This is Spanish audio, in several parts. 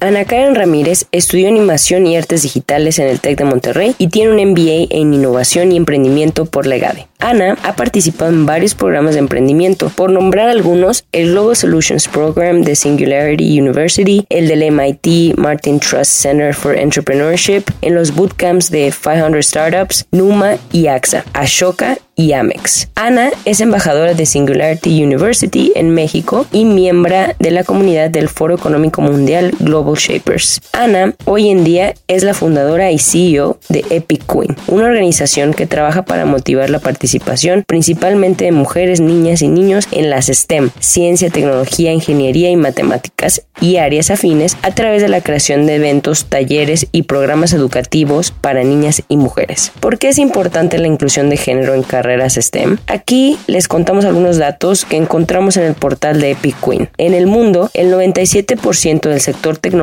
Ana Karen Ramírez estudió animación y artes digitales en el TEC de Monterrey y tiene un MBA en innovación y emprendimiento por Legade. Ana ha participado en varios programas de emprendimiento, por nombrar algunos, el Global Solutions Program de Singularity University, el del MIT Martin Trust Center for Entrepreneurship, en los bootcamps de 500 Startups, Numa y AXA, Ashoka y Amex. Ana es embajadora de Singularity University en México y miembro de la comunidad del Foro Económico Mundial Global Shapers. Ana hoy en día es la fundadora y CEO de Epic Queen, una organización que trabaja para motivar la participación principalmente de mujeres, niñas y niños en las STEM, ciencia, tecnología, ingeniería y matemáticas y áreas afines a través de la creación de eventos, talleres y programas educativos para niñas y mujeres. ¿Por qué es importante la inclusión de género en carreras STEM. Aquí les contamos algunos datos que encontramos en el portal de Epic Queen. En el mundo, el 97% del sector tecnológico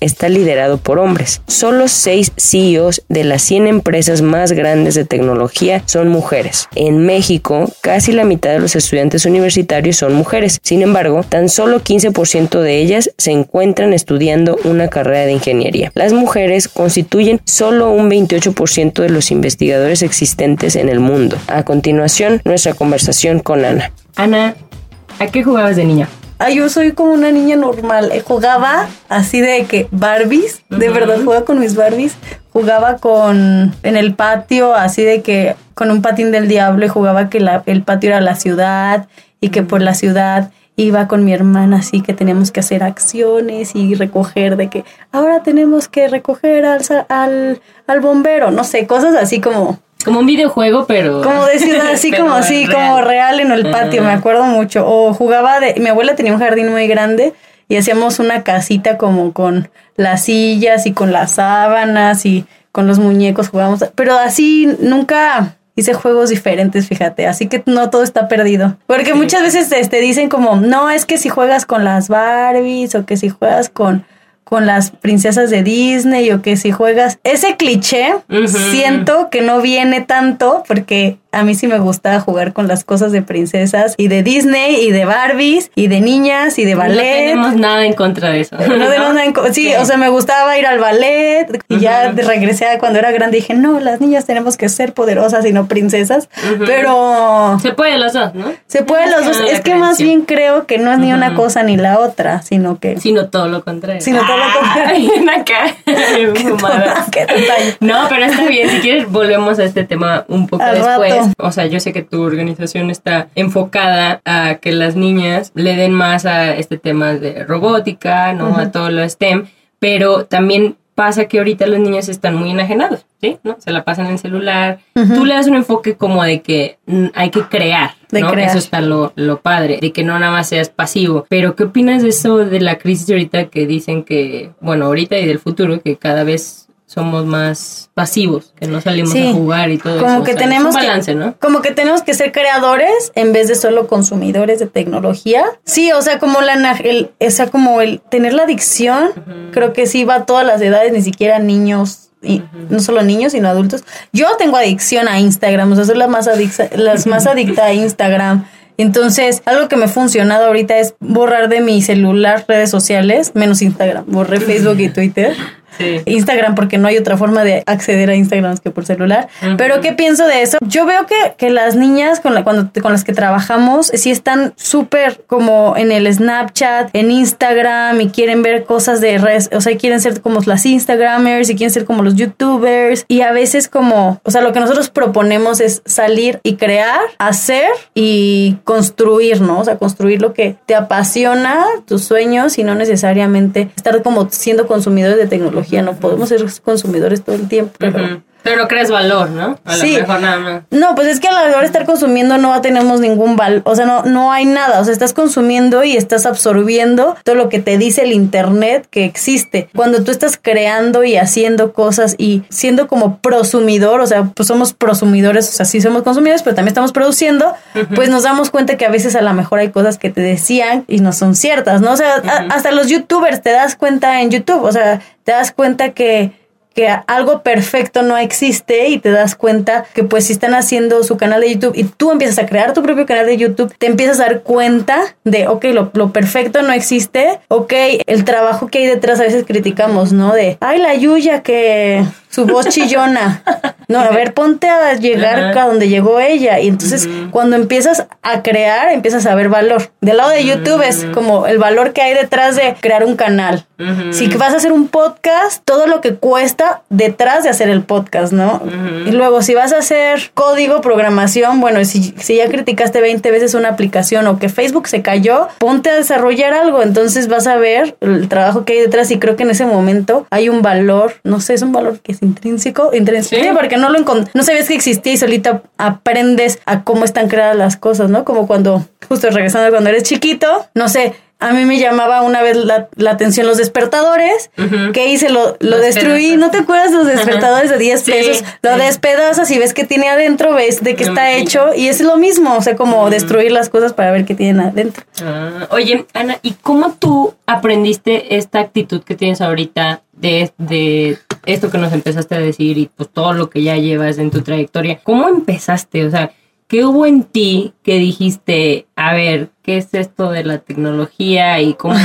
está liderado por hombres. Solo 6 CEOs de las 100 empresas más grandes de tecnología son mujeres. En México, casi la mitad de los estudiantes universitarios son mujeres. Sin embargo, tan solo 15% de ellas se encuentran estudiando una carrera de ingeniería. Las mujeres constituyen solo un 28% de los investigadores existentes en el mundo. A continuación, nuestra conversación con Ana. Ana, ¿a qué jugabas de niña? Ah, yo soy como una niña normal. Eh, jugaba así de que Barbies, de verdad jugaba con mis Barbies. Jugaba con en el patio, así de que con un patín del diablo y jugaba que el patio era la ciudad y que por la ciudad iba con mi hermana así que teníamos que hacer acciones y recoger de que ahora tenemos que recoger al, al, al bombero, no sé, cosas así como como un videojuego, pero. Como de ciudad, así como así, como real en el patio, me acuerdo mucho. O jugaba de. Mi abuela tenía un jardín muy grande y hacíamos una casita como con las sillas y con las sábanas y con los muñecos jugábamos. Pero así nunca hice juegos diferentes, fíjate. Así que no todo está perdido. Porque muchas veces te este, dicen como, no, es que si juegas con las Barbies o que si juegas con con las princesas de Disney o que si juegas. Ese cliché, siento que no viene tanto porque a mí sí me gustaba jugar con las cosas de princesas y de Disney y de Barbies y de niñas y de ballet. No tenemos nada en contra de eso. No, tenemos nada en contra. Sí, o sea, me gustaba ir al ballet y ya regresé a cuando era grande y dije, no, las niñas tenemos que ser poderosas y no princesas. Pero... Se puede los dos, ¿no? Se puede los dos. Es que más bien creo que no es ni una cosa ni la otra, sino que... Sino todo lo contrario. Sino todo lo contrario. acá. no, pero está bien. Si quieres, volvemos a este tema un poco después. O sea, yo sé que tu organización está enfocada a que las niñas le den más a este tema de robótica, ¿no? A todo lo STEM, pero también pasa que ahorita los niños están muy enajenados, ¿sí? ¿No? Se la pasan en celular. Tú le das un enfoque como de que hay que crear, ¿no? Eso está lo, lo, padre, de que no nada más seas pasivo. Pero, ¿qué opinas de eso de la crisis ahorita que dicen que, bueno, ahorita y del futuro, que cada vez somos más pasivos, que no salimos a jugar y todo como eso. Que tenemos balance, ¿no? Como que tenemos que ser creadores en vez de solo consumidores de tecnología. Sí, o sea, como la el, o sea, como el tener la adicción, creo que sí va a todas las edades, ni siquiera niños y no solo niños, sino adultos. Yo tengo adicción a Instagram, o sea, soy la más adicta, las más adicta a Instagram. Entonces, algo que me ha funcionado ahorita es borrar de mi celular redes sociales, menos Instagram. Borré Facebook y Twitter Instagram porque no hay otra forma de acceder a Instagram que por celular. Pero ¿qué pienso de eso? Yo veo que, que las niñas con, la, cuando, con las que trabajamos sí están súper como en el Snapchat, en Instagram y quieren ver cosas de redes, o sea, quieren ser como las Instagramers y quieren ser como los YouTubers y a veces como, o sea, lo que nosotros proponemos es salir y crear, hacer y construir, ¿no? O sea, construir lo que te apasiona, tus sueños y no necesariamente estar como siendo consumidores de tecnología, no podemos ser consumidores todo el tiempo. Pero, pero no crees valor, ¿no? A sí. lo mejor nada más. No, pues es que a la hora de estar consumiendo no tenemos ningún valor, o sea, no, no hay nada, o sea, estás consumiendo y estás absorbiendo todo lo que te dice el Internet que existe. Cuando tú estás creando y haciendo cosas y siendo como prosumidor, o sea, pues somos prosumidores, o sea, sí somos consumidores, pero también estamos produciendo, pues nos damos cuenta que a veces a lo mejor hay cosas que te decían y no son ciertas, ¿no? O sea, hasta los youtubers te das cuenta en YouTube, o sea, te das cuenta que que algo perfecto no existe y te das cuenta que pues si están haciendo su canal de YouTube y tú empiezas a crear tu propio canal de YouTube, te empiezas a dar cuenta de, ok, lo, lo perfecto no existe, ok, el trabajo que hay detrás a veces criticamos, ¿no? De, ay, la Yuya que su voz chillona. No, a ver, ponte a llegar a donde llegó ella. Y entonces, cuando empiezas a crear, empiezas a ver valor. Del lado de YouTube es como el valor que hay detrás de crear un canal. Si vas a hacer un podcast, todo lo que cuesta detrás de hacer el podcast, ¿no? Y luego, si vas a hacer código, programación, bueno, si, si ya criticaste 20 veces una aplicación o que Facebook se cayó, ponte a desarrollar algo. Entonces vas a ver el trabajo que hay detrás. Y creo que en ese momento hay un valor, no sé, es un valor que intrínseco, intrínseco, porque no lo no sabías que existía y solita aprendes a cómo están creadas las cosas, ¿no? Como cuando, justo regresando cuando eres chiquito, no sé, a mí me llamaba una vez la, atención los despertadores. que hice? Lo, lo destruí. ¿No te acuerdas los despertadores de 10 pesos? Lo despedazas y ves qué tiene adentro, ves de qué está hecho. Y es lo mismo. O sea, como destruir las cosas para ver qué tienen adentro. Ah, oye, Ana, ¿y cómo tú aprendiste esta actitud que tienes ahorita de, de esto que nos empezaste a decir y pues todo lo que ya llevas en tu trayectoria? ¿Cómo empezaste? O sea, ¿qué hubo en ti que dijiste, a ver, qué es esto de la tecnología y cómo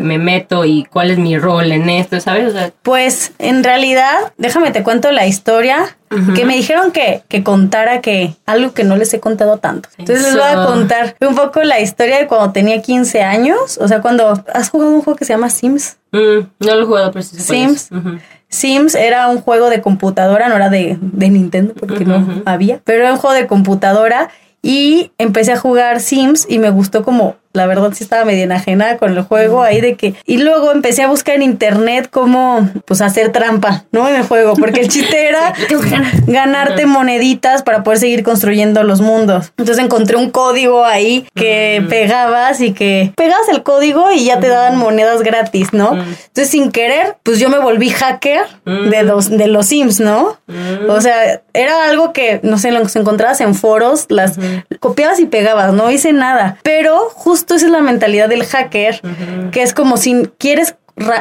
me, meto y cuál es mi rol en esto, ¿sabes? pues en realidad, déjame te cuento la historia. Que me dijeron que, que contara que algo que no les he contado tanto. Entonces les voy a contar un poco la historia de cuando tenía 15 años. O sea, cuando has jugado un juego que se llama Sims. Mm, no lo he jugado, pero sí Sims. Sims era un juego de computadora, no era de, de Nintendo porque no había, pero era un juego de computadora y empecé a jugar Sims y me gustó como la verdad sí estaba medio enajenada con el juego ahí de que y luego empecé a buscar en internet cómo pues hacer trampa, ¿no? En el juego, porque el chiste era ganarte moneditas para poder seguir construyendo los mundos. Entonces encontré un código ahí que pegabas y que pegabas el código y ya te daban monedas gratis, ¿no? Entonces sin querer, pues yo me volví hacker de los de los Sims, ¿no? O sea, era algo que no sé, lo encontrabas en foros, las copiabas y pegabas, no hice nada, pero justo esto es la mentalidad del hacker, que es como si quieres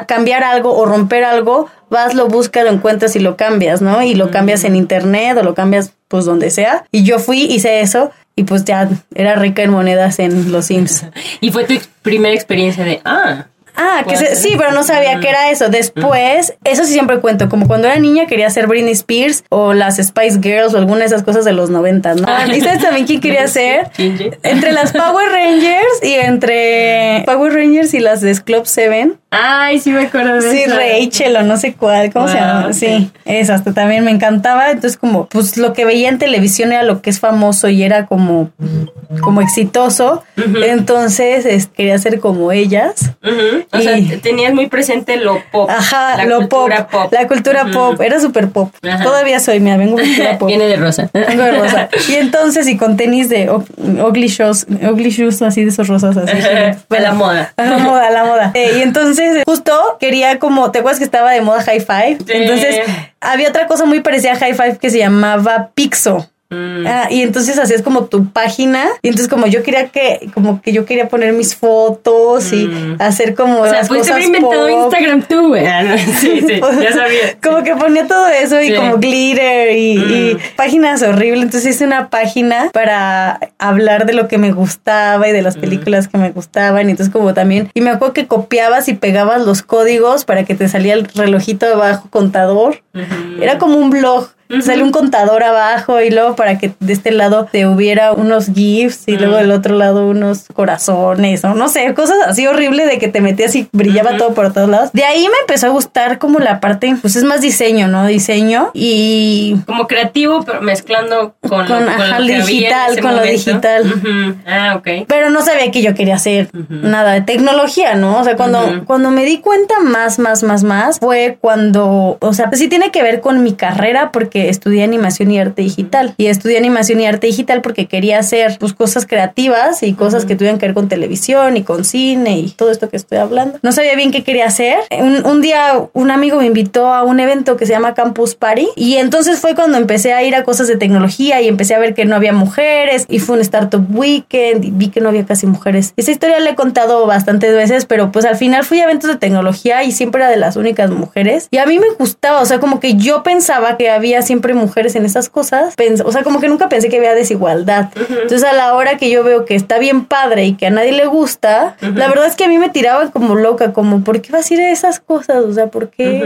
cambiar algo o romper algo, vas, lo buscas, lo encuentras y lo cambias, ¿no? Y lo cambias en internet o lo cambias pues donde sea. Y yo fui, hice eso y pues ya era rica en monedas en los Sims. y fue tu primera experiencia de, ah, Ah, que sí, pero no sabía que era eso. Después, eso sí siempre cuento, como cuando era niña quería ser Britney Spears o las Spice Girls o alguna de esas cosas de los 90, ¿no? ¿Y sabes también quién quería ser? Entre las Power Rangers y entre Power Rangers y las de Club 7. Ay, sí me acuerdo de Sí, Rachel o no sé cuál, ¿cómo se llama? Sí, esas también me encantaba. Entonces, como, pues lo que veía en televisión era lo que es famoso y era como, como exitoso. Entonces, quería ser como ellas. O sea, tenías muy presente lo pop. Ajá, la lo cultura pop, La cultura pop. Era súper pop. Todavía soy, mira, vengo cultura pop. Viene de rosa. Vengo de rosa. Y entonces, y con tenis de ugly shoes, ugly shoes así de esos rosas así. A la moda. A la moda, a la moda. Eh, y entonces justo quería como, ¿te acuerdas que estaba de moda high five? Entonces, había otra cosa muy parecida a high five que se llamaba Pixo. Mm. Ah, y entonces hacías como tu página. Y entonces como yo quería que, como que yo quería poner mis fotos y Mm. hacer como O sea, las pudiste cosas haber inventado pop. Instagram tú, güey. Ah, no, Sí, sí, ya sabía. Como que ponía todo eso y Sí. como glitter y, y Mm. páginas horribles. Entonces hice una página para hablar de lo que me gustaba y de las películas que me gustaban. Y entonces como también, y me acuerdo que copiabas y pegabas los códigos para que te salía el relojito abajo contador. Ujú. Era como un blog. Sale un contador abajo y luego para que de este lado te hubiera unos GIFs y luego del otro lado unos corazones o no sé, cosas así horribles de que te metías y brillaba todo por todos lados. De ahí me empezó a gustar como la parte, pues es más diseño, ¿no? Diseño y Como creativo, pero mezclando con, Con, lo, ajá, lo que había en digital, con lo digital. Ah, ok. pero no sabía que yo quería hacer nada de tecnología, ¿no? O sea, cuando, cuando me di cuenta más, más, más, más, fue cuando, o sea, pues sí tiene que ver con mi carrera porque estudié animación y arte digital. Y estudié animación y arte digital porque quería hacer pues cosas creativas y cosas que tuvieran que ver con televisión y con cine y todo esto que estoy hablando. No sabía bien qué quería hacer. Un, un día un amigo me invitó a un evento que se llama Campus Party y entonces fue cuando empecé a ir a cosas de tecnología y empecé a ver que no había mujeres y fue un startup weekend y vi que no había casi mujeres. Esa historia la he contado bastantes veces, pero pues al final fui a eventos de tecnología y siempre era de las únicas mujeres y a mí me gustaba, o sea, como que yo pensaba que había siempre mujeres en esas cosas, o sea, como que nunca pensé que había desigualdad. Entonces a la hora que yo veo que está bien padre y que a nadie le gusta, la verdad es que a mí me tiraban como loca, como, ¿por qué vas a ir a esas cosas? O sea, ¿por qué?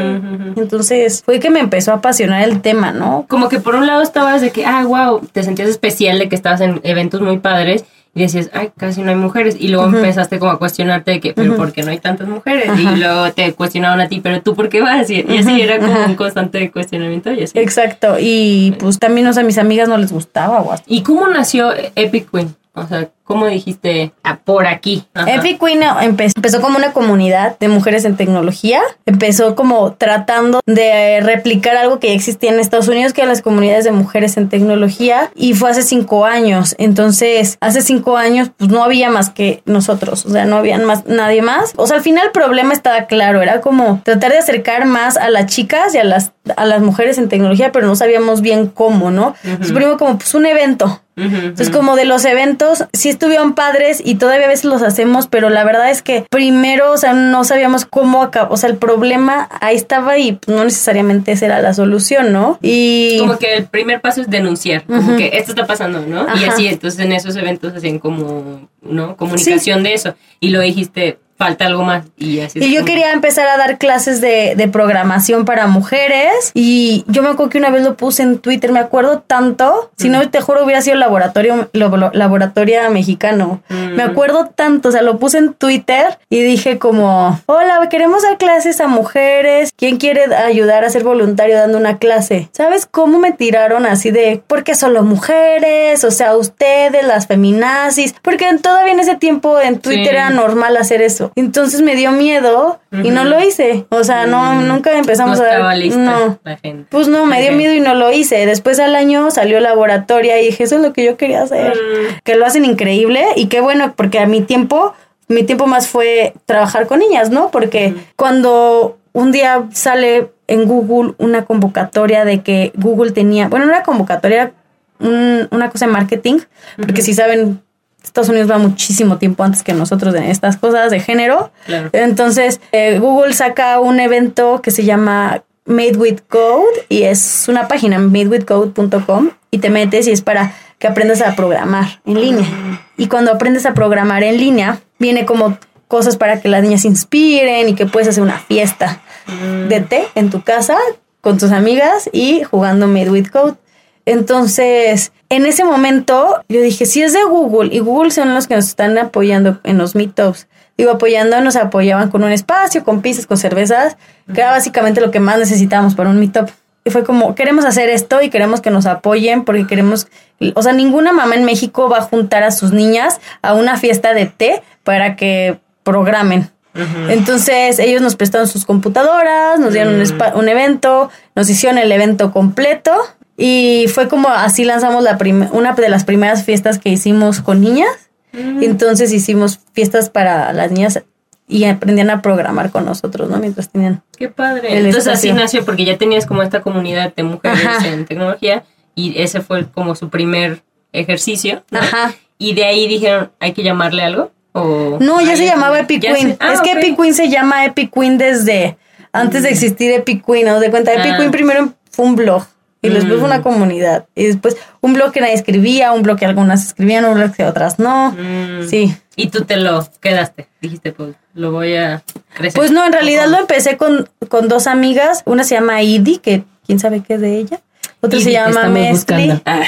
Entonces fue que me empezó a apasionar el tema, ¿no? Como que por un lado estabas de que, ah, wow, te sentías especial de que estabas en eventos muy padres y decías, ay, casi no hay mujeres. Y luego empezaste como a cuestionarte de que, pero ¿por qué no hay tantas mujeres? Y luego te cuestionaban a ti, pero tú, ¿por qué vas? Y, y así era como un constante cuestionamiento y así. Exacto. Y pues también, o sea, a mis amigas no les gustaba. ¿Y cómo nació Epic Queen? O sea, ¿cómo dijiste ah, por aquí? Ajá. Epic Queen empe- empezó como una comunidad de mujeres en tecnología. Empezó como tratando de replicar algo que ya existía en Estados Unidos, que eran las comunidades de mujeres en tecnología. Y fue hace cinco años. Entonces, hace cinco años, pues no había más que nosotros. O sea, no había más, nadie más. O sea, al final el problema estaba claro. Era como tratar de acercar más a las chicas y a las, a las mujeres en tecnología, pero no sabíamos bien cómo, ¿no? Entonces, primero como pues un evento. Entonces, como de los eventos, sí estuvieron padres y todavía a veces los hacemos, pero la verdad es que primero, o sea, no sabíamos cómo acabar, o sea, el problema ahí estaba y pues, no necesariamente esa era la solución, ¿no? Y Como que el primer paso es denunciar, como que esto está pasando, ¿no? Y así, entonces en esos eventos hacían como, ¿no? Comunicación de eso. Y lo dijiste, falta algo más. Y así es Y yo como- quería empezar a dar clases de, de programación para mujeres y yo me acuerdo que una vez lo puse en Twitter, me acuerdo tanto, si no te juro hubiera sido laboratorio, lo- lo- laboratoria mexicano, me acuerdo tanto, o sea, lo puse en Twitter y dije como, hola, queremos dar clases a mujeres, ¿quién quiere ayudar a ser voluntario dando una clase? ¿Sabes cómo me tiraron así de, porque solo mujeres, o sea, ustedes, las feminazis, porque todavía en ese tiempo en Twitter Sí. era normal hacer eso. Entonces me dio miedo y no lo hice. O sea, no, nunca no empezamos a estaba dar. lista No. la gente. Pues no, me dio miedo y no lo hice. Después al año salió laboratoria y dije, eso es lo que yo quería hacer. Mm. Que lo hacen increíble y qué bueno, porque a mi tiempo, mi tiempo más fue trabajar con niñas, ¿no? Porque cuando un día sale en Google una convocatoria de que Google tenía, bueno, no era convocatoria, era un- una cosa de marketing, porque si saben, Estados Unidos va muchísimo tiempo antes que nosotros en estas cosas de género. Claro. Entonces, eh, Google saca un evento que se llama Made with Code y es una página, madewithcode.com, y te metes y es para que aprendas a programar en línea. Y cuando aprendes a programar en línea, viene como cosas para que las niñas se inspiren y que puedes hacer una fiesta de té en tu casa con tus amigas y jugando Made with Code. Entonces, en ese momento, yo dije, si es de Google, y Google son los que nos están apoyando en los meetups, digo, apoyando, nos apoyaban con un espacio, con pizzas, con cervezas, que era básicamente lo que más necesitábamos para un meetup. Y fue como, queremos hacer esto y queremos que nos apoyen porque queremos, o sea, ninguna mamá en México va a juntar a sus niñas a una fiesta de té para que programen. Entonces ellos nos prestaron sus computadoras, nos dieron un, espa- un evento, nos hicieron el evento completo y fue como así lanzamos la una de las primeras fiestas que hicimos con niñas. Entonces hicimos fiestas para las niñas y aprendían a programar con nosotros, ¿no? Mientras tenían Qué padre. Entonces así nació porque ya tenías como esta comunidad de mujeres Ajá. en tecnología y ese fue como su primer ejercicio. ¿no? Ajá. Y de ahí dijeron, hay que llamarle algo. O No, ya se llamaba Epic ya Queen. se- ah, es que. Epic Queen se llama Epic Queen desde antes de existir Epic Queen. ¿no? de cuenta, Epic Ah. Queen primero fue un blog y después fue una comunidad. Y después un blog que nadie escribía, un blog que algunas escribían, un blog que otras no. Mm. Sí. Y tú te lo quedaste. Dijiste, pues lo voy a crecer. Pues no, en realidad lo empecé con, con dos amigas. Una se llama Idi, que quién sabe qué es de ella. Otra se llama Mestli. Ah.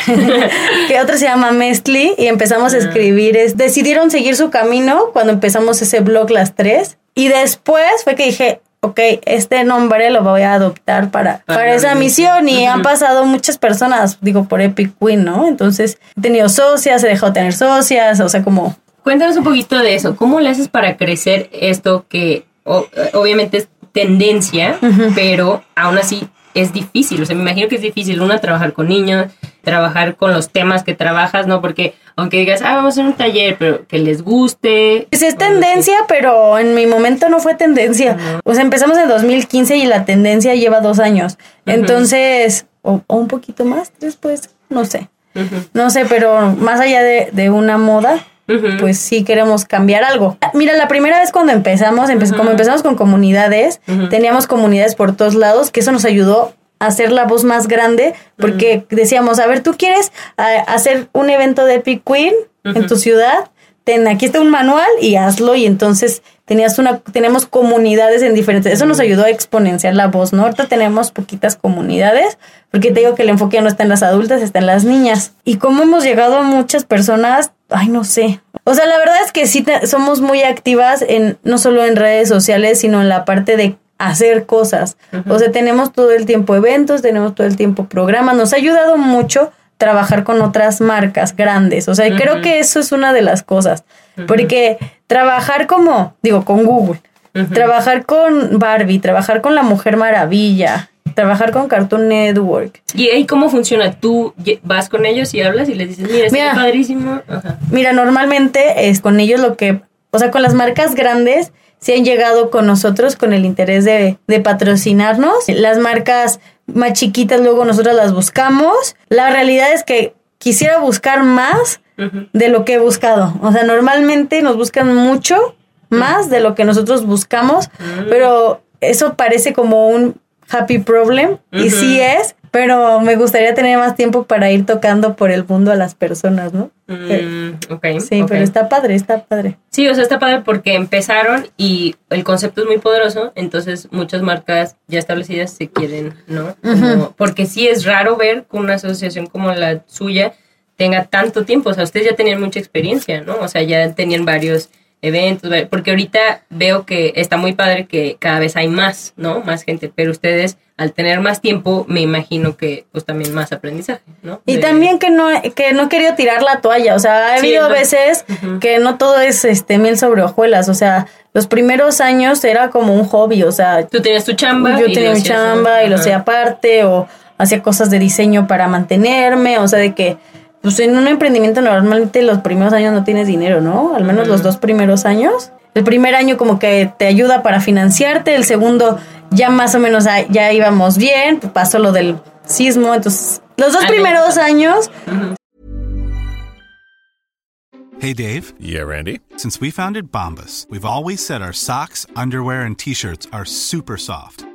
que otra se llama Mestli. Y empezamos a escribir. Es, decidieron seguir su camino cuando empezamos ese blog las tres. Y después fue que dije, ok, este nombre lo voy a adoptar para, Para para esa misión. Y han pasado muchas personas, digo, por Epic Queen, ¿no? Entonces he tenido socias, he dejado de tener socias, o sea, como Cuéntanos un poquito de eso. ¿Cómo le haces para crecer esto que o- obviamente es tendencia, pero aún así es difícil? O sea, me imagino que es difícil, una, trabajar con niños, trabajar con los temas que trabajas, ¿no? Porque aunque digas, ah, vamos a hacer un taller, pero que les guste. Pues es tendencia, pero en mi momento no fue tendencia. O sea, empezamos en 2015 y la tendencia lleva dos años. Entonces, o, o un poquito más, después, no sé. No sé, pero más allá de, de una moda, pues sí queremos cambiar algo. Mira, la primera vez cuando empezamos, empe- como empezamos con comunidades, teníamos comunidades por todos lados, que eso nos ayudó hacer la voz más grande, porque decíamos, a ver, ¿tú quieres hacer un evento de Epic Queen en tu ciudad? Ten, aquí está un manual y hazlo y entonces tenías una tenemos comunidades en diferentes eso nos ayudó a exponenciar la voz no ahorita tenemos poquitas comunidades porque te digo que el enfoque ya no está en las adultas está en las niñas. Y cómo hemos llegado a muchas personas ay no sé. O sea la verdad es que sí te- somos muy activas en no solo en redes sociales sino en la parte de hacer cosas o sea tenemos todo el tiempo eventos tenemos todo el tiempo programas nos ha ayudado mucho trabajar con otras marcas grandes. O sea, creo que eso es una de las cosas. Porque trabajar como, digo, con Google, trabajar con Barbie, trabajar con la Mujer Maravilla, trabajar con Cartoon Network. ¿Y ahí cómo funciona? ¿Tú vas con ellos y hablas y les dices, mira, Mira. está padrísimo? Ajá. Mira, normalmente es con ellos lo que, o sea, con las marcas grandes, se han llegado con nosotros con el interés de, de patrocinarnos. Las marcas más chiquitas luego nosotros las buscamos. La realidad es que quisiera buscar más de lo que he buscado. O sea, normalmente nos buscan mucho más de lo que nosotros buscamos, pero eso parece como un happy problem y sí es, pero me gustaría tener más tiempo para ir tocando por el mundo a las personas, ¿no? Mm, ok. Sí, ok. pero está padre, está padre. Sí, o sea, está padre porque empezaron y el concepto es muy poderoso, entonces muchas marcas ya establecidas se quieren, ¿no? Como- Porque sí es raro ver que una asociación como la suya tenga tanto tiempo, o sea, ustedes ya tenían mucha experiencia, ¿no? O sea, ya tenían varios eventos, porque ahorita veo que está muy padre que cada vez hay más, ¿no? Más gente, pero ustedes al tener más tiempo, me imagino que pues también más aprendizaje, ¿no? Y De- también que no, que no he querido tirar la toalla, o sea, ha Sí, habido no. veces que no todo es este miel sobre hojuelas, o sea, los primeros años era como un hobby, o sea, Tú tenías tu chamba. yo tenía mi chamba y lo hacía aparte o hacía cosas de diseño para mantenerme, o sea, de que pues en un emprendimiento normalmente los primeros años no tienes dinero, ¿no? Al menos los dos primeros años. El primer año como que te ayuda para financiarte, el segundo ya más o menos ya íbamos bien, pues, pasó lo del sismo, entonces los dos primeros años Hey Dave, Yeah, Randy. since we founded Bombus, we've always said our socks, underwear, and t shirts are super soft.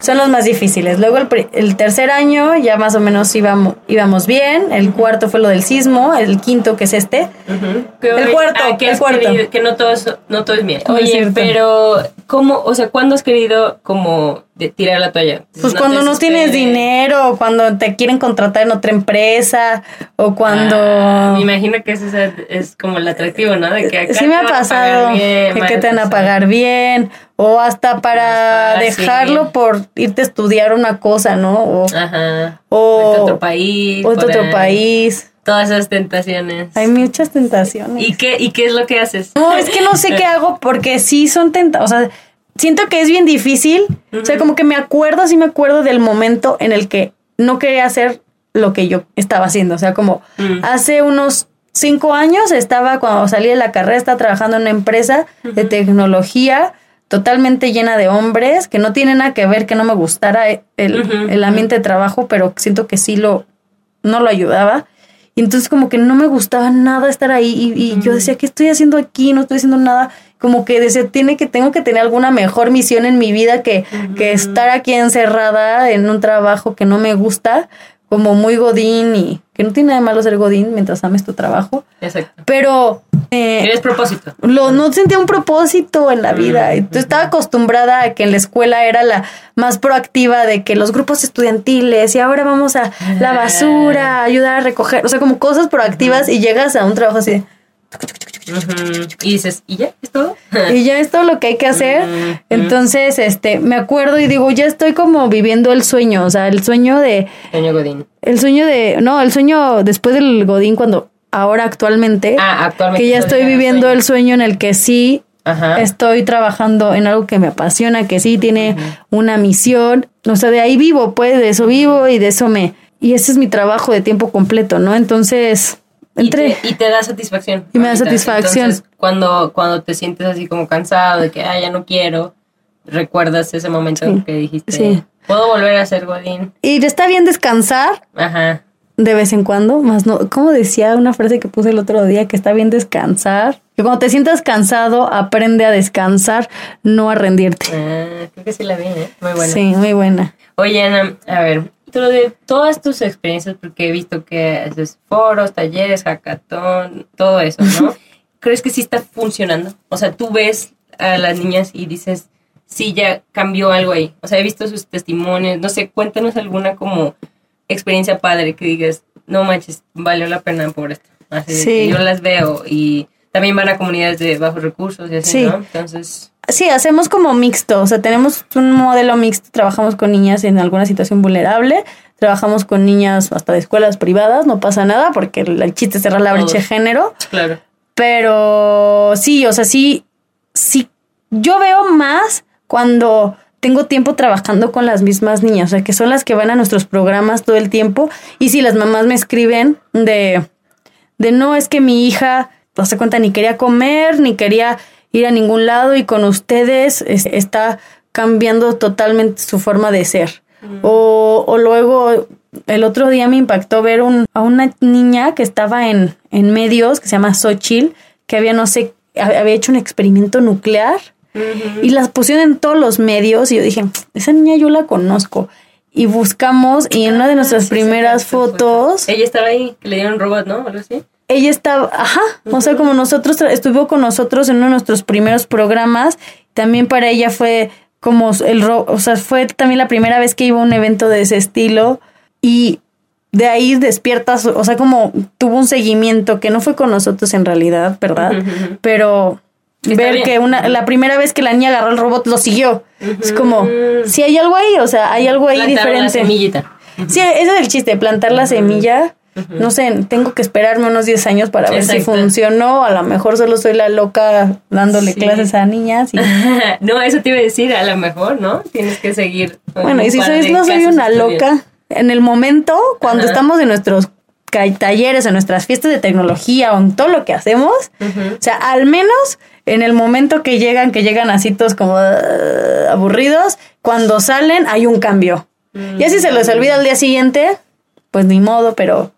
Son los más difíciles. Luego el, el tercer año ya más o menos íbamos, íbamos bien, el cuarto fue lo del sismo, el quinto que es este. Que El hoy- cuarto, ah, que el cuarto. querido- que no todo es, no todo es bien. No es Oye, pero ¿cómo, o sea, cuándo has querido como de tirar la toalla? Pues No cuando no tienes dinero, cuando te quieren contratar en otra empresa, o cuando... Ah, me imagino que ese es, es como el atractivo, ¿no? De que acá sí me ha pasado bien, que te van a sea. pagar bien, o hasta para fácil. dejarlo por irte a estudiar una cosa, ¿no? O, Ajá. otro país. o otro país. Todas esas tentaciones. Hay muchas tentaciones. ¿Y qué, ¿Y qué es lo que haces? No, es que no sé qué hago porque sí son tentaciones. O sea, siento que es bien difícil. O sea, como que me acuerdo, sí me acuerdo del momento en el que no quería hacer lo que yo estaba haciendo. O sea, como Mm. hace unos cinco años estaba, cuando salí de la carrera, estaba trabajando en una empresa de tecnología totalmente llena de hombres, que no tiene nada que ver que no me gustara el, Ujú, el ambiente de trabajo, pero siento que sí lo, no lo ayudaba. Y entonces como que no me gustaba nada estar ahí y, y yo decía, ¿qué estoy haciendo aquí? No estoy haciendo nada. Como que decía, tiene que, tengo que tener alguna mejor misión en mi vida que, que estar aquí encerrada en un trabajo que no me gusta, como muy godín y que no tiene nada de malo ser godín mientras ames tu trabajo. Exacto. Pero eh, Tienes propósito. lo, no sentía un propósito en la vida. Entonces estaba acostumbrada a que en la escuela era la más proactiva de que los grupos estudiantiles y ahora vamos a la basura, a ayudar a recoger, o sea, como cosas proactivas y llegas a un trabajo así Y dices, ¿y ya? ¿Es todo? y ya es todo lo que hay que hacer. Entonces, este, me acuerdo y digo, ya estoy como viviendo el sueño, o sea, el sueño de, Señor Godín. el sueño de, no, el sueño después del Godín cuando ahora actualmente, Ah, actualmente. que ya estoy viviendo sueño. el sueño en el que sí Ajá. estoy trabajando en algo que me apasiona, que sí tiene una misión, o sea, de ahí vivo, pues, de eso vivo y de eso me... Y ese es mi trabajo de tiempo completo, ¿no? Entonces, Y te, y te da satisfacción. Y me da satisfacción. Entonces, cuando, cuando te sientes así como cansado de que, ah, ya no quiero, recuerdas ese momento Sí, que dijiste, sí. puedo volver a ser Godín. Y está bien descansar Ajá. de vez en cuando, más no, como decía una frase que puse el otro día, que está bien descansar, que cuando te sientas cansado, aprende a descansar, no a rendirte. Ah, creo que sí la vi, ¿eh? Muy buena. Sí, muy buena. Oye, Ana, a ver, dentro de todas tus experiencias, porque he visto que haces foros, talleres, hackathon, todo eso, ¿no? ¿Crees que sí está funcionando? O sea, tú ves a las niñas y dices, sí, ya cambió algo ahí. O sea, he visto sus testimonios, no sé, cuéntanos alguna como experiencia padre que digas, no manches, valió la pena por esto. Así Sí. que yo las veo y también van a comunidades de bajos recursos y así, Sí. ¿no? Entonces, Sí, hacemos como mixto, o sea, tenemos un modelo mixto, trabajamos con niñas en alguna situación vulnerable, trabajamos con niñas hasta de escuelas privadas, no pasa nada porque el, chiste es cerrar la brecha de género, claro. pero sí, o sea, sí, sí, yo veo más cuando tengo tiempo trabajando con las mismas niñas, o sea, que son las que van a nuestros programas todo el tiempo y si las mamás me escriben de, de no, es que mi hija, no se cuenta, ni quería comer, ni quería ir a ningún lado y con ustedes es- está cambiando totalmente su forma de ser. O, o luego el otro día me impactó ver un, a una niña que estaba en, en medios, que se llama Xochitl, que había, no sé, había hecho un experimento nuclear y las pusieron en todos los medios y yo dije, esa niña yo la conozco. Y buscamos y en una de nuestras Ah, Sí, sí, primeras sí, fotos, Ella estaba ahí, que le dieron robot, ¿no? Algo así. Ella estaba, ajá, o sea, como nosotros, estuvo con nosotros en uno de nuestros primeros programas, también para ella fue como el, ro- o sea, fue también la primera vez que iba a un evento de ese estilo y de ahí despiertas, o sea, como tuvo un seguimiento que no fue con nosotros en realidad, ¿verdad? Pero ver que una, la primera vez que la niña agarró el robot lo siguió. Es como, si hay algo ahí, o sea, hay algo ahí Plantaron la diferente. semillita. Sí, ese es el chiste, plantar la semilla. No sé, tengo que esperarme unos 10 años para ver si funcionó. A lo mejor solo soy la loca dándole Sí. clases a niñas. Y, no, eso te iba a decir, a lo mejor, ¿no? Tienes que seguir. bueno, y si de no soy una estudios. loca, en el momento, cuando Ajá. estamos en nuestros talleres, en nuestras fiestas de tecnología o en todo lo que hacemos, o sea, al menos en el momento que llegan, que llegan así todos como "Ah", aburridos, cuando salen hay un cambio. Y así se les olvida al día siguiente, pues ni modo, pero,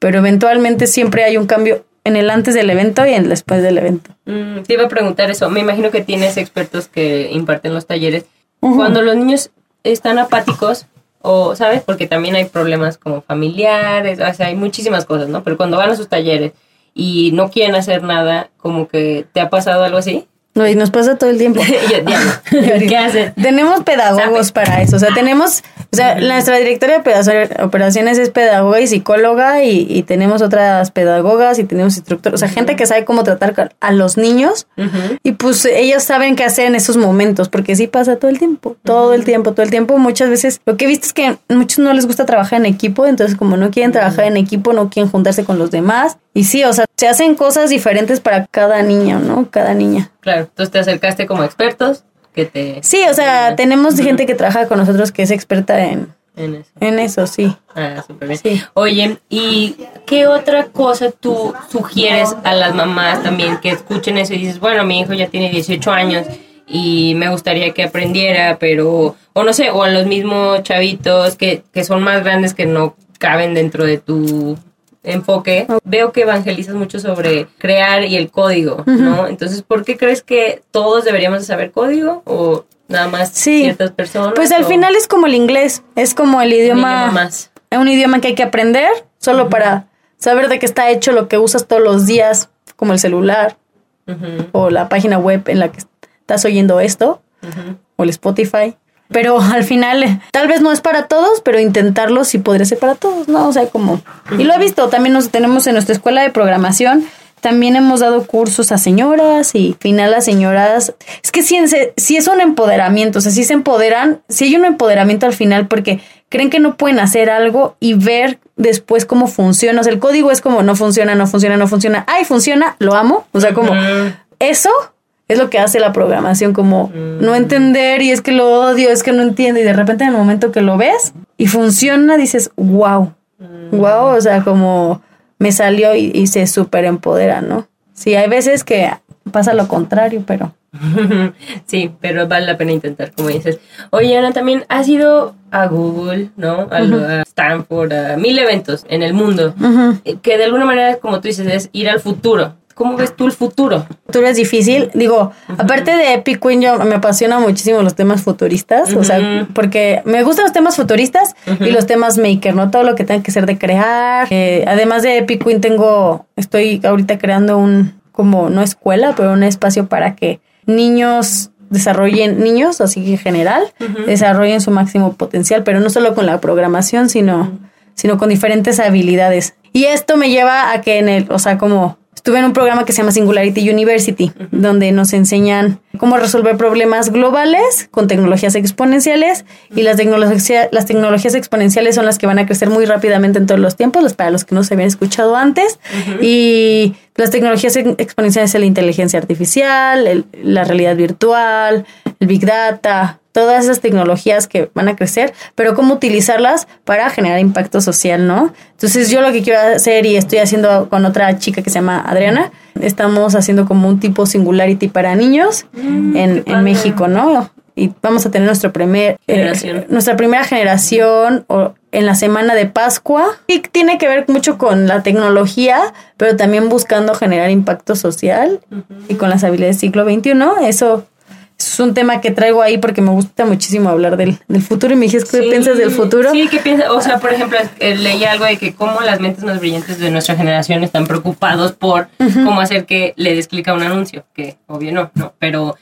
pero eventualmente siempre hay un cambio en el antes del evento y en el después del evento. Mm, te iba a preguntar eso. Me imagino que tienes expertos que imparten los talleres. Cuando los niños están apáticos, o, ¿sabes? Porque también hay problemas como familiares, o sea, hay muchísimas cosas, ¿no? Pero cuando van a sus talleres y no quieren hacer nada, como que te ha pasado algo así. No, y nos pasa todo el tiempo. ¿Qué hacen? Tenemos pedagogos para eso. O sea, tenemos, o sea, nuestra directora de operaciones es pedagoga y psicóloga y, y tenemos otras pedagogas y tenemos instructores, o sea, gente que sabe cómo tratar a los niños y pues ellos saben qué hacer en esos momentos, porque sí pasa todo el tiempo, todo el tiempo, todo el tiempo. Muchas veces lo que he visto es que muchos no les gusta trabajar en equipo, entonces como no quieren trabajar en equipo, no quieren juntarse con los demás. Y sí, o sea, se hacen cosas diferentes para cada niño, ¿no? Cada niña. Claro, entonces te acercaste como expertos que te... Sí, o sea, tenemos gente que trabaja con nosotros que es experta en, En eso. en eso, sí. Ah, súper bien. Sí. Oye, ¿y qué otra cosa tú sugieres a las mamás también que escuchen eso y dices, bueno, mi hijo ya tiene 18 años y me gustaría que aprendiera, pero, o no sé, o a los mismos chavitos que, que son más grandes que no caben dentro de tu enfoque, veo que evangelizas mucho sobre crear y el código, ¿no? Entonces, ¿por qué crees que todos deberíamos de saber código o nada más Sí. ciertas personas? Pues al o final es como el inglés, es como el idioma, idioma más? es un idioma que hay que aprender solo para saber de qué está hecho lo que usas todos los días, como el celular o la página web en la que estás oyendo esto o el Spotify. Pero al final, tal vez no es para todos, pero intentarlo sí podría ser para todos, ¿no? O sea, como... Y lo he visto, también nos tenemos en nuestra escuela de programación, también hemos dado cursos a señoras y al final las señoras... Es que se- sí es un empoderamiento, o sea, sí se empoderan, sí hay un empoderamiento al final porque creen que no pueden hacer algo y ver después cómo funciona. O sea, el código es como no funciona, no funciona, no funciona. Ay, funciona, lo amo. O sea, como eso es lo que hace la programación, como no entender y es que lo odio, es que no entiendo y de repente en el momento que lo ves y funciona dices, wow, wow, o sea, como me salió y, y se súper empodera, ¿no? Sí, hay veces que pasa lo contrario, pero... Sí, pero vale la pena intentar, como dices. Oye, Ana, también has ido a Google, ¿no? A, lo- a Stanford, a mil eventos en el mundo, eh, que de alguna manera, como tú dices, es ir al futuro. ¿Cómo ves tú el futuro? futuro es difícil. Digo, aparte de Epic Queen, yo me apasiona muchísimo los temas futuristas. O sea, porque me gustan los temas futuristas y los temas maker, ¿no? Todo lo que tenga que ser de crear. Eh, además de Epic Queen, tengo, estoy ahorita creando un, como no escuela, pero un espacio para que niños desarrollen, niños, así en general, desarrollen su máximo potencial, pero no solo con la programación, sino, sino con diferentes habilidades. Y esto me lleva a que en el, o sea, como Estuve en un programa que se llama Singularity University, donde nos enseñan cómo resolver problemas globales con tecnologías exponenciales y las, tecnologías las tecnologías exponenciales son las que van a crecer muy rápidamente en todos los tiempos, los- para los que no se habían escuchado antes. Y las tecnologías ex- exponenciales son la inteligencia artificial, el- la realidad virtual, el Big Data, todas esas tecnologías que van a crecer, pero cómo utilizarlas para generar impacto social, ¿no? Entonces yo lo que quiero hacer y estoy haciendo con otra chica que se llama Adriana, estamos haciendo como un tipo singularity para niños en, en México, ¿no? Y vamos a tener nuestro primer, eh, nuestra primera generación o en la semana de Pascua. Y tiene que ver mucho con la tecnología, pero también buscando generar impacto social y con las habilidades del siglo XXI. Eso es un tema que traigo ahí porque me gusta muchísimo hablar del, del futuro y me dijiste, ¿qué Sí, piensas del futuro? Sí, ¿qué piensas? O sea, por ejemplo, eh, leí algo de que cómo las mentes más brillantes de nuestra generación están preocupados por cómo hacer que le des clic a un anuncio, que obvio no, no, pero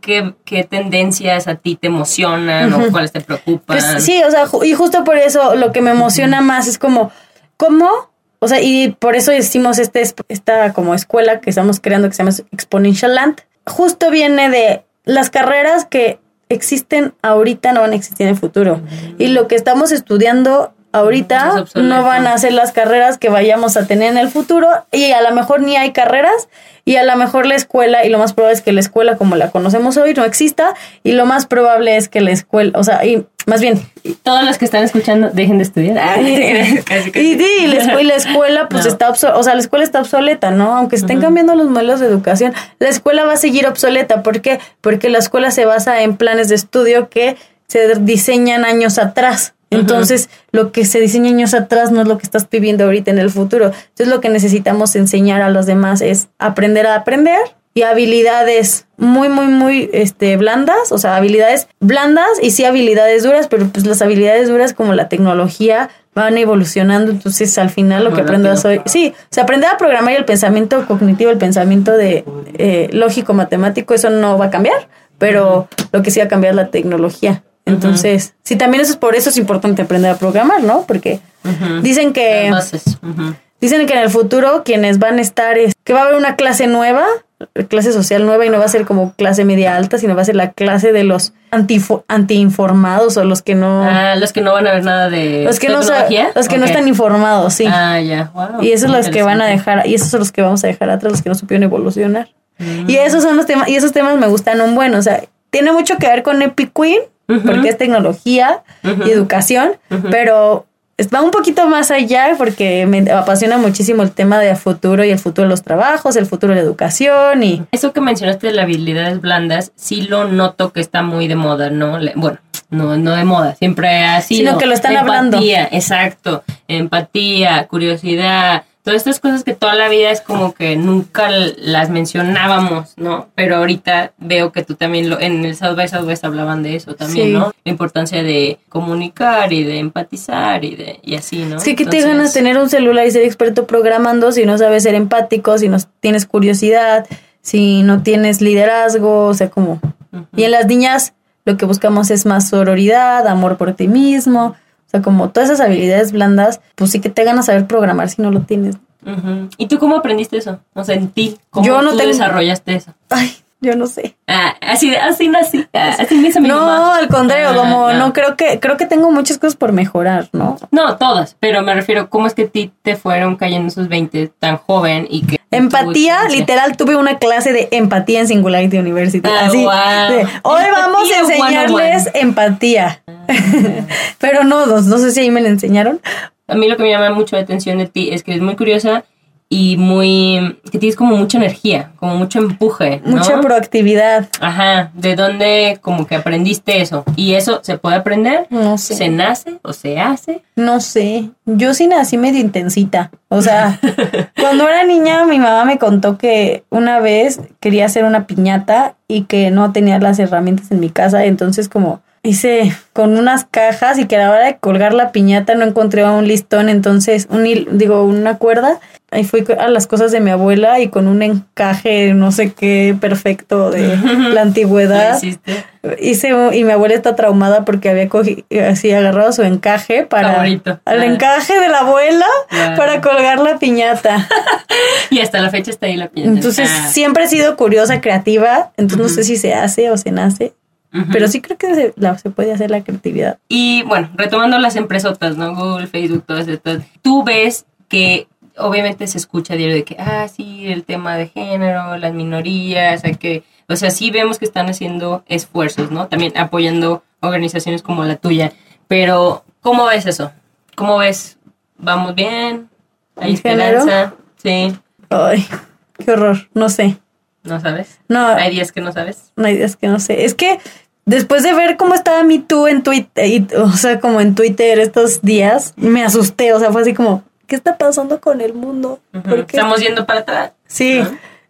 ¿qué, qué tendencias a ti te emocionan o cuáles te preocupan? Pues sí, o sea, ju- y justo por eso lo que me emociona más es como, ¿cómo? O sea, y por eso hicimos este, es- esta como escuela que estamos creando que se llama Exponential Land. Justo viene de las carreras que existen ahorita no van a existir en el futuro. Y lo que estamos estudiando Es ahorita no van a ser las carreras que vayamos a tener en el futuro y a lo mejor ni hay carreras y a lo mejor la escuela y lo más probable es que la escuela como la conocemos hoy no exista y lo más probable es que la escuela, o sea, y más bien Todos los que están escuchando dejen de estudiar. Ah, casi, casi. y, la escuela, la escuela pues No. está obsoleta, o sea, la escuela está obsoleta, ¿no? Aunque estén cambiando los modelos de educación, la escuela va a seguir obsoleta. ¿Por qué? Porque la escuela se basa en planes de estudio que se diseñan años atrás. Entonces, lo que se diseña años atrás no es lo que estás viviendo ahorita en el futuro. Entonces, lo que necesitamos enseñar a los demás es aprender a aprender y habilidades muy, muy, muy este, blandas, o sea, habilidades blandas y sí habilidades duras, pero pues las habilidades duras como la tecnología van evolucionando, entonces al final lo Muy que aprendas hoy, sí, o sea, aprender a programar y el pensamiento cognitivo, el pensamiento de eh, lógico matemático, eso no va a cambiar, pero lo que sí va a cambiar es la tecnología. Entonces, sí, también eso es por eso es importante aprender a programar, ¿no? Porque dicen que Las bases. Ujú. Dicen que en el futuro quienes van a estar es que va a haber una clase nueva, clase social nueva y no va a ser como clase media alta, sino va a ser la clase de los antiinformados o los que no Ah, los que no van a ver nada de los que no tecnología. los que no están informados, sí. Ah, ya. Wow. y esos son los que van a dejar y esos son los que vamos a dejar atrás, los que no supieron evolucionar. Mm. Y esos son los temas y esos temas me gustan un buen, o sea, tiene mucho que ver con Epic Queen porque es tecnología y educación, pero va un poquito más allá porque me apasiona muchísimo el tema de futuro y el futuro de los trabajos, el futuro de la educación y Eso que mencionaste de las habilidades blandas, sí lo noto que está muy de moda, ¿no? Bueno, no, no de moda, siempre ha sido. Sino que lo están hablando. Empatía, exacto. Empatía, curiosidad, todas estas cosas que toda la vida es como que nunca las mencionábamos, ¿no? Pero ahorita veo que tú también lo, en el South by Southwest hablaban de eso también, Sí. ¿no? La importancia de comunicar y de empatizar y de y así, ¿no? es que te ganas tener un celular y ser experto programando si no sabes ser empático, si no tienes curiosidad, si no tienes liderazgo, o sea, como y en las niñas lo que buscamos es más sororidad, amor por ti mismo, o sea, como todas esas habilidades blandas, pues sí que te ganas saber programar si no lo tienes. ¿Y tú cómo aprendiste eso? O sea, en ti, ¿cómo Yo no tú tengo- desarrollaste eso? Ay, yo no sé. Ah, así, así nací. Ah, así me hizo mi No, mamá. al contrario, Ah, como no. creo que creo que tengo muchas cosas por mejorar, ¿no? No, todas, pero me refiero, ¿cómo es que a ti te fueron cayendo esos 20 tan joven y que... Empatía, tu- literal, tuve una clase de empatía en Singularity University. Ah, así, wow. de, hoy vamos a enseñarles 101. empatía. Pero no, no, no sé si ahí me la enseñaron. A mí lo que me llama mucho la atención de ti es que eres muy curiosa y muy... que tienes como mucha energía, como mucho empuje, ¿no? Mucha proactividad. Ajá, ¿de dónde como que aprendiste eso? ¿Y eso se puede aprender? No sé. ¿Se nace o se hace? No sé. Yo sí nací medio intensita. O sea, cuando era niña, mi mamá me contó que una vez quería hacer una piñata y que no tenía las herramientas en mi casa. Entonces, como hice con unas cajas y que a la hora de colgar la piñata no encontré un listón. Entonces, un digo, una cuerda. Ahí fui a las cosas de mi abuela y con un encaje, no sé qué, perfecto de la ¿Lo antigüedad. Hice un- y mi abuela está traumada porque había cogido así agarrado su encaje para Favorito. al encaje de la abuela para colgar la piñata. Y hasta la fecha está ahí la piñata. Entonces Ah. siempre he sido curiosa, creativa, entonces no sé si se hace o se nace, Pero sí creo que se, la- se puede hacer la creatividad. Y bueno, retomando las empresotas, ¿no? Google, Facebook, todas estas. Tú ves que obviamente se escucha diario de que, ah, sí, el tema de género, las minorías, hay que, o sea, sí vemos que están haciendo esfuerzos, ¿no? También apoyando organizaciones como la tuya. Pero, ¿cómo ves eso? ¿Cómo ves? ¿Vamos bien? ¿Hay esperanza? Sí, Ay, qué horror, no sé. ¿No sabes? No, ¿Hay días que no sabes? no hay ideas que no sé. Es que después de ver cómo estaba Me Too en Twitter, o sea, como en Twitter estos días, me asusté, o sea, fue así como, ¿qué está pasando con el mundo? ¿Por qué Estamos yendo para atrás. Sí,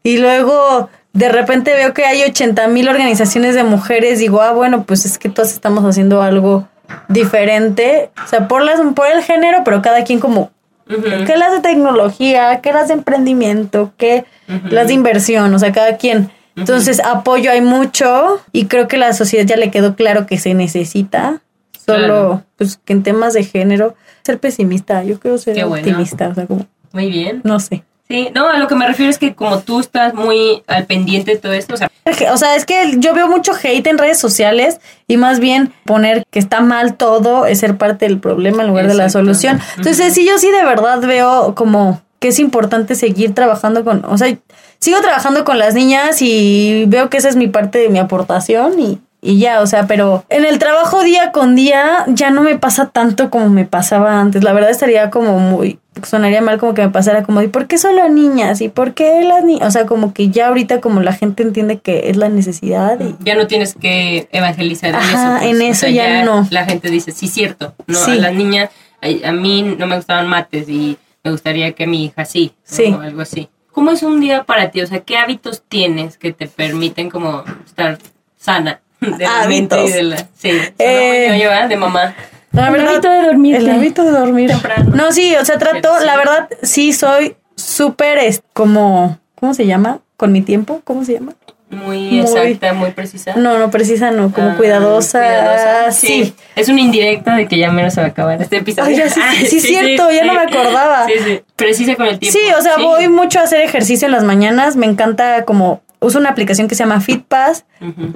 y luego de repente veo que hay 80 mil organizaciones de mujeres, digo, ah, bueno, pues es que todas estamos haciendo algo diferente, o sea, por, las, por el género, pero cada quien como, que las de tecnología, que las de emprendimiento, que las de inversión, o sea, cada quien. Entonces, apoyo hay mucho y creo que la sociedad ya le quedó claro que se necesita, solo, Claro. pues, que en temas de género, ser pesimista, yo quiero ser Qué bueno. optimista, o sea, como, Muy bien. no sé. Sí, no, a lo que me refiero es que como tú estás muy al pendiente de todo esto, o sea, O sea, es que yo veo mucho hate en redes sociales y más bien poner que está mal todo es ser parte del problema en lugar de la solución. Entonces, sí, yo sí de verdad veo como que es importante seguir trabajando con, o sea, sigo trabajando con las niñas y veo que esa es mi parte de mi aportación y, y ya, o sea, pero en el trabajo día con día ya no me pasa tanto como me pasaba antes. La verdad estaría como muy, sonaría mal como que me pasara como, ¿y por qué solo niñas? ¿Y por qué las niñas? O sea, como que ya ahorita como la gente entiende que es la necesidad y... ya no tienes que evangelizar en eso. pues. en O eso sea, ya no. La gente dice, sí, cierto. No, Sí. a las niñas, a, a mí no me gustaban mates y me gustaría que mi hija sí. Sí. o algo así. ¿Cómo es un día para ti? O sea, ¿qué hábitos tienes que te permiten como estar sana? De la mente y Hábitos. de la... Sí, Eh. yo, yo, ¿verdad? de mamá. La El verdad, hábito de dormir. El hábito de dormir. Temprano. No, sí, o sea, trato, la verdad, sí soy súper como, ¿cómo se llama? Con mi tiempo, ¿cómo se llama? Muy, Muy- exacta, muy precisa. No, no precisa, no, como Ah, cuidadosa. cuidadosa, Sí. Es una indirecta de que ya menos se va a acabar este episodio. Ay, ya sí, Ah, sí, sí, cierto, ya no me acordaba. Sí, sí. Precisa con el tiempo. Sí, o sea, voy mucho a hacer ejercicio en las mañanas. Me encanta como uso una aplicación que se llama FitPass,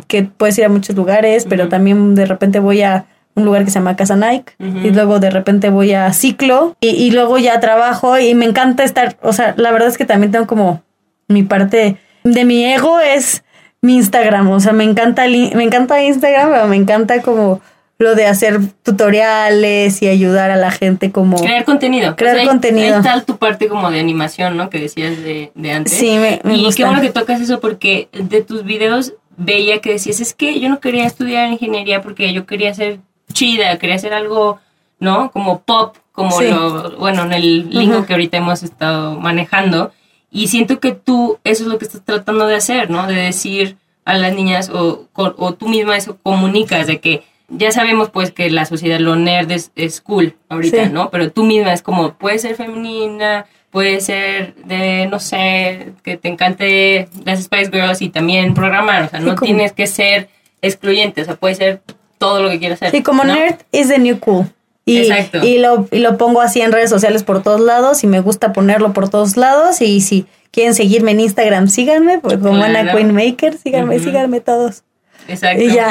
que puedes ir a muchos lugares, pero también de repente voy a un lugar que se llama Casa Nike y luego de repente voy a ciclo y, y luego ya trabajo y me encanta estar, o sea, la verdad es que también tengo como mi parte de mi ego es mi Instagram, o sea, me encanta me encanta Instagram, pero me encanta como lo de hacer tutoriales y ayudar a la gente como Crear contenido. Crear ahí- contenido. Ahí está tu parte como de animación, ¿no? Que decías de, de antes. Sí, me- me Y gusta. qué bueno que tocas eso porque de tus videos veía que decías, es que yo no quería estudiar ingeniería porque yo quería ser chida, quería hacer algo, ¿no? Como pop, como Sí. lo, bueno, en el lingo que ahorita hemos estado manejando. Y siento que tú, eso es lo que estás tratando de hacer, ¿no? De decir a las niñas o, o tú misma eso comunicas de que ya sabemos pues que la sociedad, lo nerd es, es cool ahorita, Sí. ¿no? Pero tú misma es como, puede ser femenina, puede ser de, no sé, que te encante las Spice Girls y también programar, o sea, Sí, no como- tienes que ser excluyente, o sea, puede ser todo lo que quieras hacer. Sí, como ¿no? nerd is the new cool. Y, Exacto. y, lo, y lo pongo así en redes sociales por todos lados y me gusta ponerlo por todos lados y si quieren seguirme en Instagram, síganme, pues como Claro. Ana Queen Maker, síganme, síganme todos. Exacto. Y ya.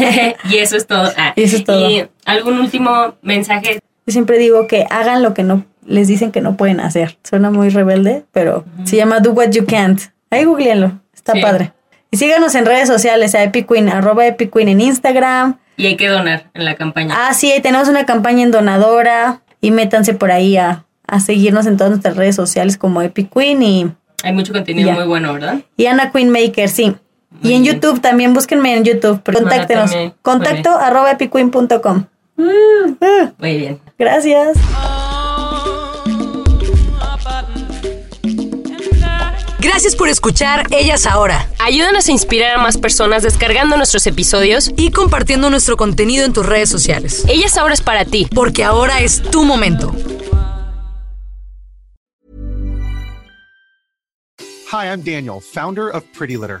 y eso es todo. Ah, Y eso es todo. Y algún último mensaje. Yo siempre digo que hagan lo que no les dicen que no pueden hacer. Suena muy rebelde, pero se llama Do What You Can't. Ahí googleenlo, está Sí. padre. Y síganos en redes sociales a Epic Queen, arroba Epic Queen en Instagram. Y hay que donar en la campaña. Ah, sí, ahí tenemos una campaña en donadora y métanse por ahí a, a seguirnos en todas nuestras redes sociales como Epic Queen y, Hay mucho contenido Ya. muy bueno, ¿verdad? y Ana Queen Maker, sí. Muy y en bien. YouTube también, búsquenme en YouTube, contáctenos. Contacto arroba epicqueen.com. Muy bien. Gracias. Gracias por escuchar Ellas Ahora Ayúdanos a inspirar a más personas descargando nuestros episodios. y compartiendo nuestro contenido en tus redes sociales. Ellas ahora es para ti. Porque ahora es tu momento. Hi, I'm Daniel, founder of Pretty Litter.